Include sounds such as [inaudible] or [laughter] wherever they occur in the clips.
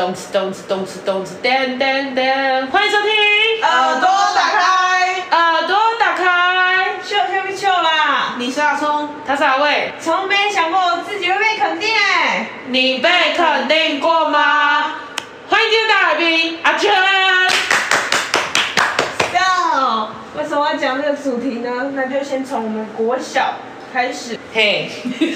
咚哧咚哧咚哧咚哧噔噔噔，欢迎收听耳朵打开，耳朵打开，秀秀秀啦！你是阿聪，他是阿卫，从没想过自己会被肯定哎。你被肯定过吗？欢迎今天的来宾阿娟。So，为什么要讲这个主题呢？那就先从我们国小开始，嘿，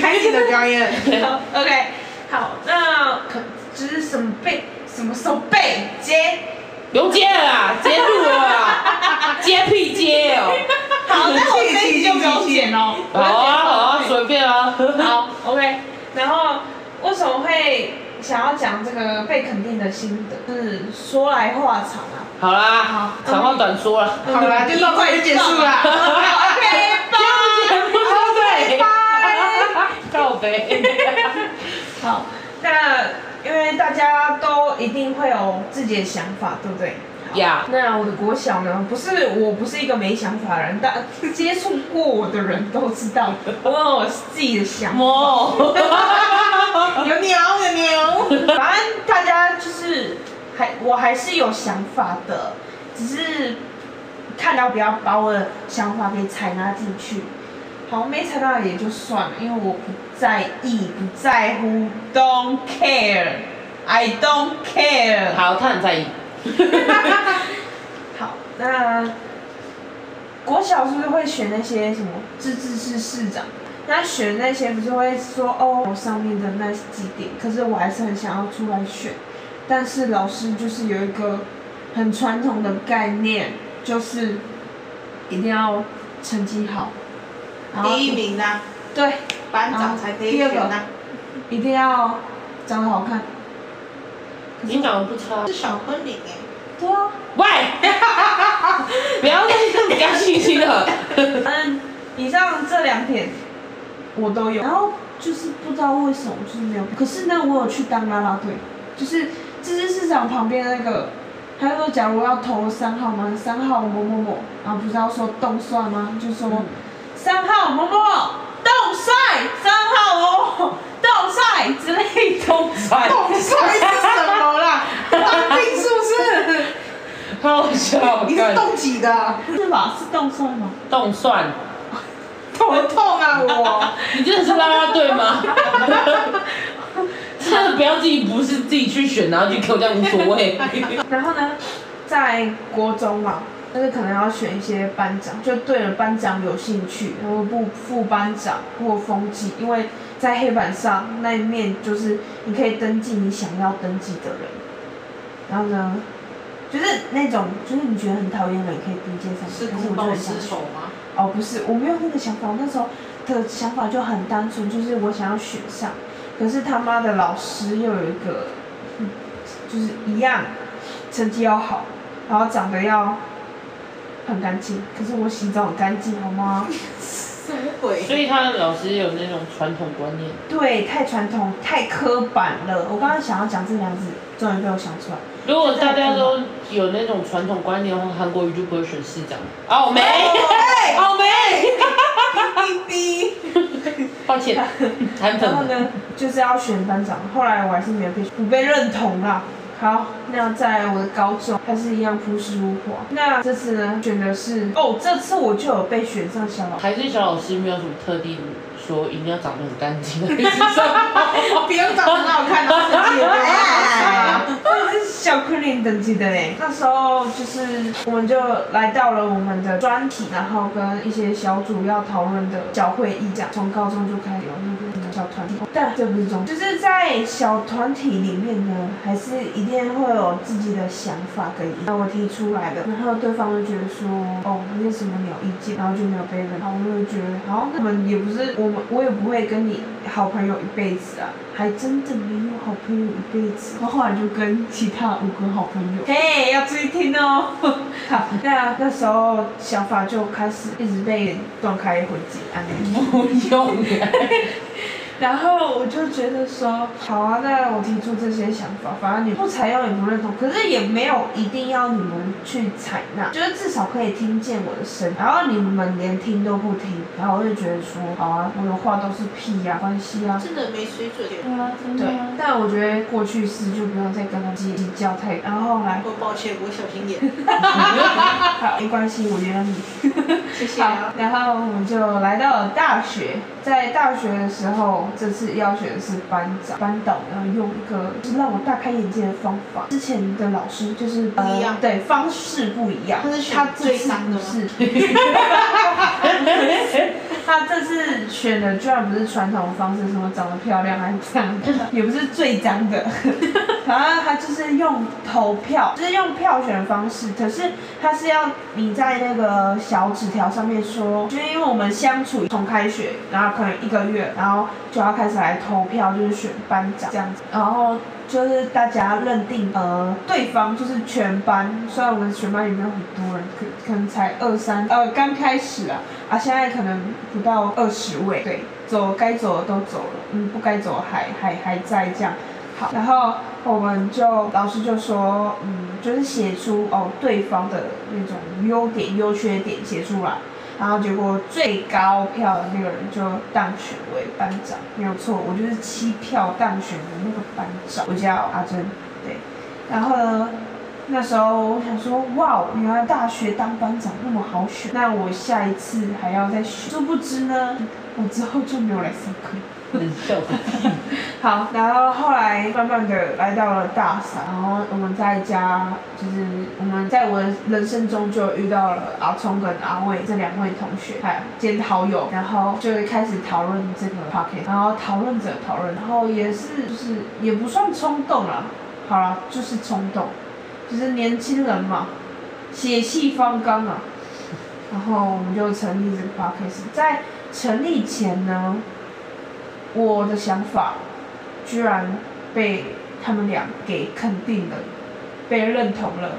开始的表演。[laughs] 好，OK，好，那可就是什么背，什么时候背接？不用接了啦，接住了啦，[laughs] 接屁接哦。好，那我这一集就不用剪哦。好啊好啊，随便啊。好，OK。然后为什么会想要讲这个被肯定的心得？是说来话长啊。好啦，好长话短说了。好啦，[laughs] 就到这里结束啦。目收尾拜。[laughs] 告白。好，那因为大家都一定会有自己的想法，对不对？好呀那我的国小呢，不是我不是一个没想法的人，但 [laughs] 接触过我的人都知道，[laughs] 我有我自己的想法。[laughs] 摸。有牛有牛，反正大家就是还我还是有想法的，只是看到不要把我的想法给采纳进去。好，没猜到也就算了，因为我不在意，不在乎，don't care，I don't care。好，他很在意。[laughs] 好，那国小是不是会选那些什么自治市市长？那选那些不是会说哦上面的那几点，可是我还是很想要出来选。但是老师就是有一个很传统的概念，就是一定要成绩好，第一名呐、对，班长才可以第二个选呐、一定要长得好看。你长得不差是。小昆凌哎，对啊，喂，[laughs] 不要再比较信息了。嗯，以上这两点我都有，然后就是不知道为什么就是没有。可是呢，我有去当啦啦队，就是自治市场旁边那个，他说假如要投三号嘛，三号某某某，然后不是要说动算吗？就说三号某某某动帅，三号某某某动帅之类的。动帅，动帅是什么啦？当兵是不是？好笑。你是动几的？是吧？是动帅吗？动算，头痛啊我！[laughs] 你真的是啦啦队吗？[laughs] 真的不要自己不是自己去选，然后就给我这样无所谓。[laughs] 然后呢，在国中嘛，但是可能要选一些班长，就对了班长有兴趣，然后不副班长或风纪，因为在黑板上那一面就是你可以登记你想要登记的人。然后呢，就是那种就是你觉得很讨厌的人可以递介上去，是可是我就公报私很想选。仇吗？哦，不是，我没有那个想法，我那时候的想法就很单纯，就是我想要选上，可是他妈的老师又有一个，嗯就是一样，成绩要好，然后长得要很干净，可是我洗澡很干净，好吗？什么鬼？所以他的老师有那种传统观念，对，太传统，太刻板了。我刚刚想要讲这两个字，终于被我想出来。如果大家都有那种传统观念的话，韩国瑜就不会选市长。哦，没，哎哦没，[laughs] 哔哔，抱歉，韩粉。然后呢，就是要选班长，后来我还是没有被不被认同啦。好，那在我的高中还是一样朴实无华。那这次呢，选的是哦，这次我就有被选上小老师。还是小老师没有什么特地说一定要长得很干净，不用长得很好看，然后成绩也不会啊好，这是小昆凌等级的嘞。那时候就是我们就来到了我们的专题，然后跟一些小组要讨论的小会议，这样从高中就开始有那个小团体。但这不是重点，就是在小团体里面呢，还是一定会有自己的想法跟意见。那我提出来的，然后对方就觉得说，哦，没什么鸟意见，然后就没有被认。然后我就觉得，好，那我们也不是我们，我也不会跟你好朋友一辈子啊，还真的没有好朋友一辈子。我后来就跟其他五个好朋友，嘿，要注意听哦。好，那那时候想法就开始一直被断开回解，[laughs] 安利。不用。然后我就觉得说，好啊，那我提出这些想法，反正你不采用也不认同，可是也没有一定要你们去采纳，就是至少可以听见我的声音。然后你们连听都不听，然后我就觉得说，好啊，我的话都是屁呀、关系啊。真的没水准。对啊，真对的啊。，但我觉得过去式就不用再跟他计计较太。然后后来，我抱歉，我小心点，[laughs] 好，没关系，我原谅你。谢谢。然后我们就来到了大学，在大学的时候，这次要选的是班长，班导呢用一个就是让我大开眼界的方法。之前的老师就是不一样呃，对，方式不一样。他是选他这次最脏的是，[laughs] 他这次选的居然不是传统方式，什么长得漂亮还是这样的，也不是最脏的。然后他就是用投票，就是用票选的方式，可是他是要你在那个小纸条上面说，就是因为我们相处从开学，然后可能一个月，然后就要开始来投票，就是选班长这样子，然后。就是大家认定，呃，对方就是全班，虽然我们全班也没有很多人，可可能才二三，呃，刚开始啊，啊，现在可能不到二十位，对，走该走的都走了，嗯，不该走还还还在这样。好，然后我们就老师就说，嗯，就是写出哦对方的那种优点、优缺点写出来，然后结果最高票的那个人就当选为班长，没有错，我就是七票当选的那个班长，我叫阿珍，对，然后呢，那时候我想说，哇，原来大学当班长那么好选，那我下一次还要再选，殊不知呢，我之后就没有来上课。[laughs] 好，然后后来慢慢的来到了大三，然后我们在家，就是我们在我的人生中就遇到了阿聪跟阿伟这两位同学，还有兼好友，然后就会开始讨论这个 p o c k e t 然后讨论着讨论，然后也是就是也不算冲动啦，好了，就是冲动，就是年轻人嘛，血气方刚啊，然后我们就成立这个 podcast 在成立前呢。我的想法居然被他们俩给肯定了，被认同了，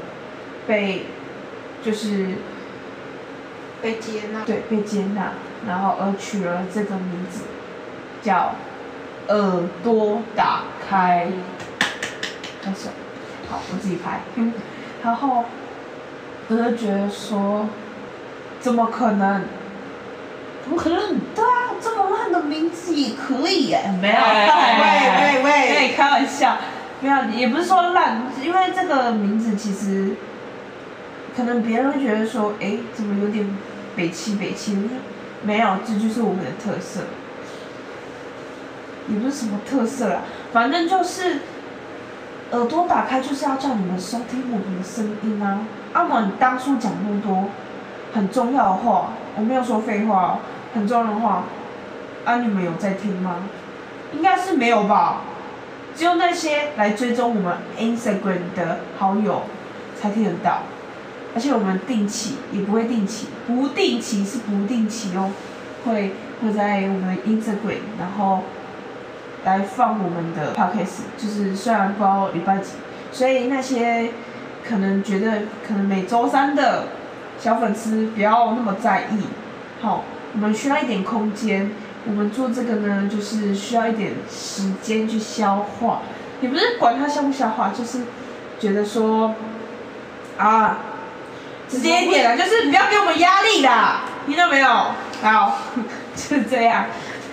被就是被接纳。对被接纳，然后而取了这个名字，叫耳朵打开。拍手，好，我自己拍。然后我就觉得说，怎么可能？怎么可能？对啊，这么烂的名字也可以耶！没有，喂喂喂对，开玩笑，没有，也不是说烂，因为这个名字其实可能别人会觉得说，哎，怎么有点北气北气的？没有，这就是我们的特色，也不是什么特色啦，反正就是耳朵打开就是要叫你们收听我们的声音啊！啊，我们当初讲那么多很重要的话，我没有说废话。很重要的话，啊，你们有在听吗？应该是没有吧，只有那些来追踪我们 Instagram 的好友才听得到，而且我们定期也不会定期，不定期是不定期哦，会会在我们 Instagram，然后来放我们的 podcast，就是虽然不知道礼拜几，所以那些可能觉得可能每周三的小粉丝不要那么在意，好。我们需要一点空间，我们做这个呢，就是需要一点时间去消化。也不是管它消不消化，就是觉得说，啊，直接一点啦，就是不要给我们压力啦，听到没有？好，[laughs] 就是这样。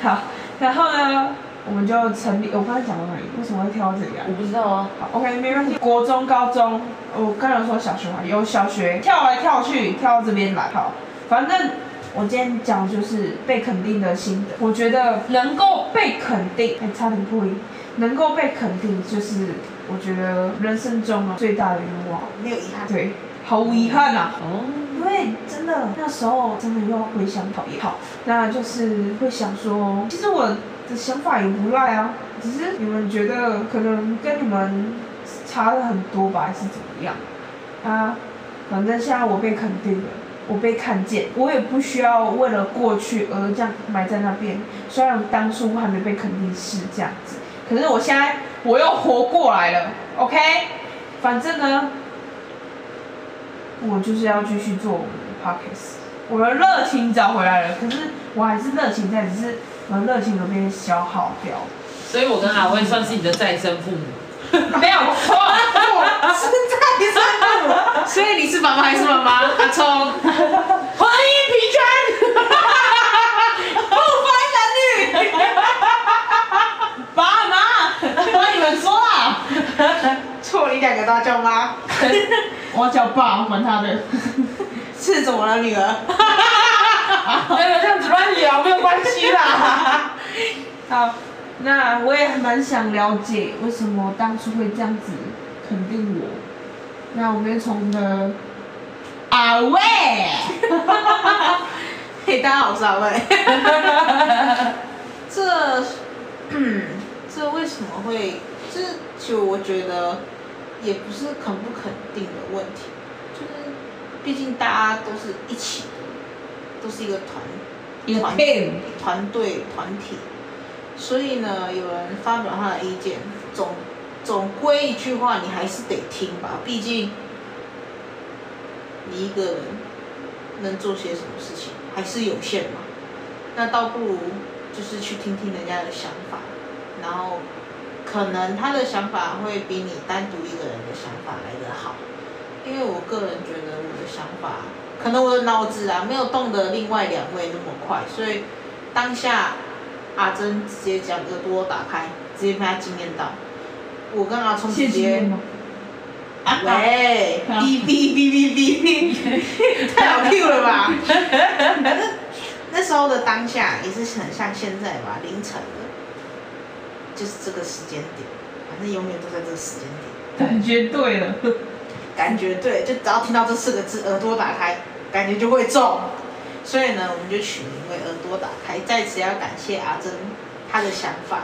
好，然后呢，我们就成立。我刚才讲到哪里？为什么会跳到这里啊？我不知道啊。好，OK，没关系。国中、高中，我刚才有说小学嘛，有小学跳来跳去，跳到这边来。好，反正。我今天讲就是被肯定的心得，我觉得能够被肯定，哎，差点破音，能够被肯定就是我觉得人生中啊最大的愿望，没有遗憾。对，毫无遗憾啊。哦。因为真的那时候真的又回想讨厌，好，那就是会想说，其实我的想法也不赖啊，只是你们觉得可能跟你们差的很多吧，还是怎么样？啊，反正现在我被肯定了。我被看见，我也不需要为了过去而这样埋在那边。虽然当初还没被肯定是这样子，可是我现在我又活过来了，OK？反正呢，我就是要继续做我们的 Podcast，我的热情找回来了。可是我还是热情在，只是我的热情都被消耗掉。所以我跟阿威算是你的再生父母。[laughs] 没有错，我是再生父母，所以你是爸爸还是妈妈？阿聪，[laughs] 欢迎皮川。不分男女。爸妈，帮你们说啊。错，你两个都要叫妈，[laughs] 我要叫爸，管他的。是怎么了，女儿？[laughs] 没有这样子乱聊没有关系啦。[laughs] 好，那我也蛮想了解为什么当初会这样子肯定我。那我们从的阿伟，嘿，大家好，我是阿卫。[laughs] 这，嗯，[clears throat] 这为什么会？这就我觉得也不是肯不肯定的问题，就是毕竟大家都是一起的，都是一个团，一个团 team 团队团体，所以呢，有人发表他的意见，总总归一句话，你还是得听吧，毕竟你一个人能做些什么事情还是有限嘛。那倒不如就是去听听人家的想法，然后可能他的想法会比你单独一个人的想法来得好。因为我个人觉得我的想法，可能我的脑子啊没有动的另外两位那么快，所以当下阿珍直接将耳朵打开，直接被他惊艳到。我跟阿聪直接吗？喂，好哔哔哔哔哔，[laughs] 太好 Q 了吧？反正那时候的当下也是很像现在吧，凌晨了，就是这个时间点，反正永远都在这个时间点，感觉对了。感觉对，就只要听到这四个字，耳朵打开，感觉就会中。所以呢，我们就取名为耳朵打开。在此要感谢阿珍她的想法，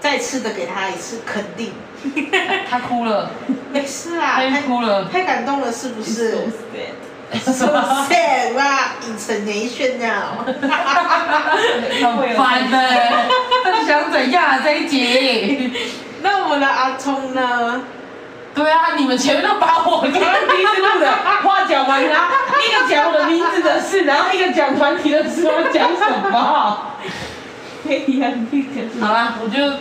再次的给她一次肯定。[laughs] 他哭了，没事啊，他太哭了。太感动了，是不是？So sad. [laughs] so sad 哇，international。很烦的，[laughs] 到底想怎样啊这一集？那我们的阿聪呢？对啊，你们前面都把我刚刚第一次录的话讲完了，一个讲我的名字的事，然后一个讲团体的事，我讲什么？好啦，我就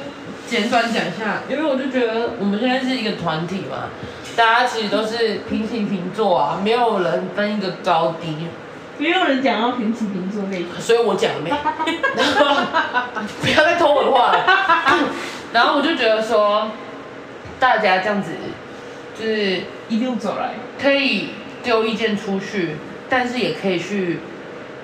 简短讲一下，因为我就觉得我们现在是一个团体嘛，大家其实都是平起平坐啊，没有人分一个高低，没有人讲到平起平坐那一所以我讲了没？然 [laughs] 后不要再偷我的话了。然后我就觉得说，大家这样子就是一路走来，可以丢意见出去，但是也可以去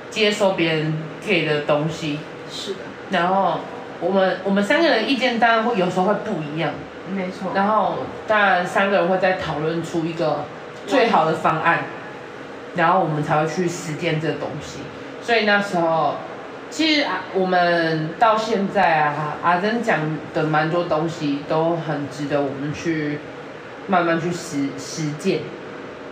接收别人给的东西。是的，然后我们我们三个人意见当然会有时候会不一样，没错。然后当然三个人会再讨论出一个最好的方案，然后我们才会去实践这个东西。所以那时候，其实啊，我们到现在啊，阿珍讲的蛮多东西都很值得我们去慢慢去实实践。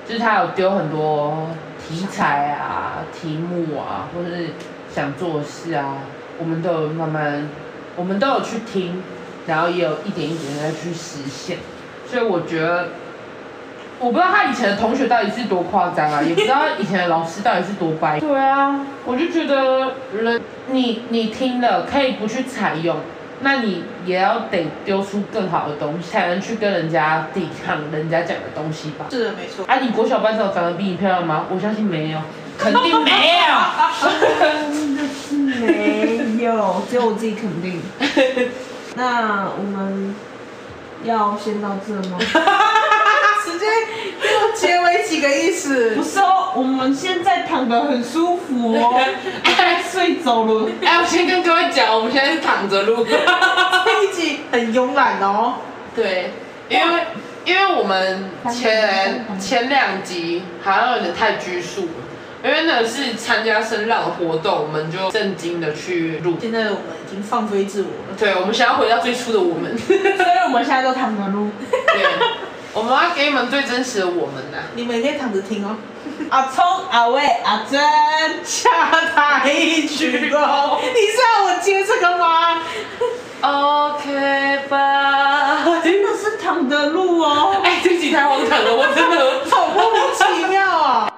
就是他有丢很多题材啊、题目啊，或者是想做的事啊，我们都有慢慢，我们都有去听，然后也有一点一点的去实现。所以我觉得，我不知道他以前的同学到底是多夸张啊，也不知道以前的老师到底是多掰。对啊，我就觉得人，你你听了可以不去采用，那你也要得丢出更好的东西，才能去跟人家抵抗人家讲的东西吧。是的，没错。啊，你国小班长长得比你漂亮吗？我相信没有，肯定没有。[laughs] 真的是没有，只有我自己肯定。[laughs] 那我们要先到这吗？[laughs] 结尾几个意思不？是哦，我们现在躺得很舒服哦，哎睡走了。哎，我先跟各位讲，我们现在是躺着录。这一集很慵懒哦。对，因为因为我们前前两集好像有点太拘束了，因为那是参加声浪的活动，我们就正经的去录。现在我们已经放飞自我了。对，我们想要回到最初的我们。[laughs] 所以我们现在都躺着录。对，我们要给你们最真实的我们呢，你们也可以躺着听哦。阿聪、阿伟、阿珍，下台一鞠躬。你是要我接这个吗？OK 吧。真的是躺的路哦。哎，对不起，太荒唐了，我真的…… [laughs] 好莫名其妙啊。